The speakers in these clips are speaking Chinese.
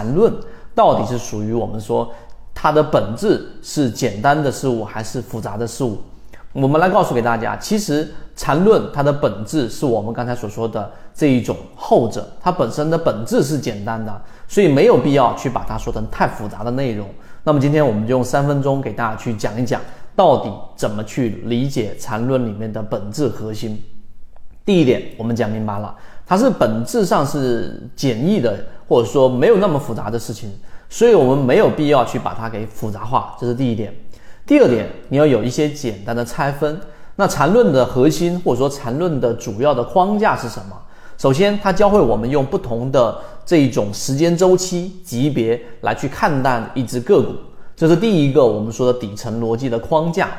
缠论到底是属于我们说它的本质是简单的事物还是复杂的事物？我们来告诉给大家，其实缠论它的本质是我们刚才所说的这一种后者，它本身的本质是简单的，所以没有必要去把它说成太复杂的内容。那么今天我们就用三分钟给大家去讲一讲，到底怎么去理解缠论里面的本质核心。第一点，我们讲明白了，它是本质上是简易的，或者说没有那么复杂的事情，所以我们没有必要去把它给复杂化，这是第一点。第二点，你要有一些简单的拆分。那缠论的核心，或者说缠论的主要的框架是什么？首先，它教会我们用不同的这一种时间周期级别来去看待一只个股，这是第一个我们说的底层逻辑的框架。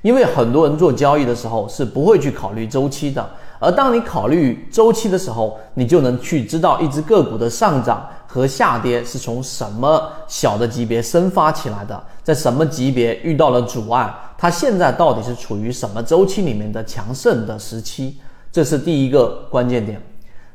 因为很多人做交易的时候是不会去考虑周期的，而当你考虑周期的时候，你就能去知道一只个股的上涨。和下跌是从什么小的级别生发起来的，在什么级别遇到了阻碍？它现在到底是处于什么周期里面的强盛的时期？这是第一个关键点。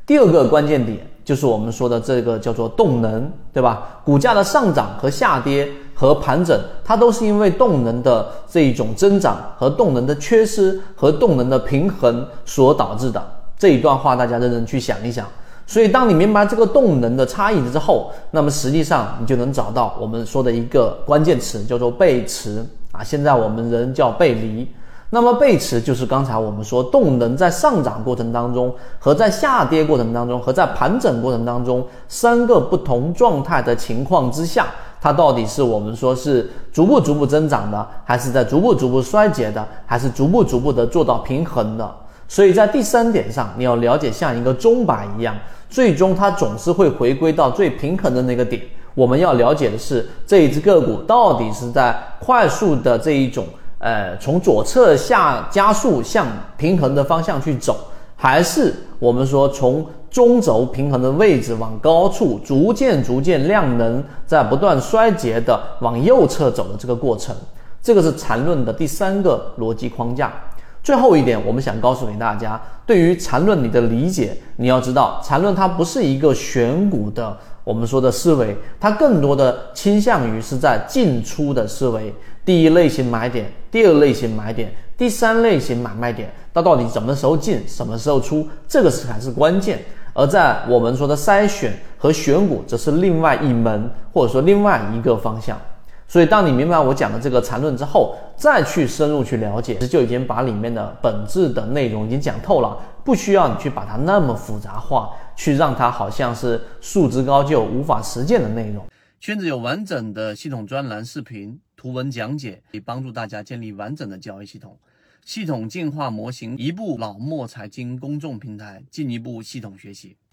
第二个关键点就是我们说的这个叫做动能，对吧？股价的上涨和下跌和盘整，它都是因为动能的这一种增长和动能的缺失和动能的平衡所导致的。这一段话大家认真去想一想。所以，当你明白这个动能的差异之后，那么实际上你就能找到我们说的一个关键词，叫做背驰啊。现在我们人叫背离。那么背驰就是刚才我们说动能在上涨过程当中和在下跌过程当中和在盘整过程当中三个不同状态的情况之下，它到底是我们说是逐步逐步增长的，还是在逐步逐步衰竭的，还是逐步逐步的做到平衡的？所以在第三点上，你要了解像一个钟摆一样。最终它总是会回归到最平衡的那个点。我们要了解的是这一只个股到底是在快速的这一种呃从左侧下加速向平衡的方向去走，还是我们说从中轴平衡的位置往高处逐渐逐渐量能在不断衰竭的往右侧走的这个过程。这个是缠论的第三个逻辑框架。最后一点，我们想告诉给大家，对于缠论你的理解，你要知道，缠论它不是一个选股的，我们说的思维，它更多的倾向于是在进出的思维。第一类型买点，第二类型买点，第三类型买卖点，它到底什么时候进，什么时候出，这个是才是关键。而在我们说的筛选和选股，则是另外一门，或者说另外一个方向。所以，当你明白我讲的这个缠论之后，再去深入去了解，就已经把里面的本质的内容已经讲透了，不需要你去把它那么复杂化，去让它好像是束之高就、无法实践的内容。圈子有完整的系统专栏、视频、图文讲解，可以帮助大家建立完整的交易系统，系统进化模型，一部老墨财经公众平台，进一步系统学习。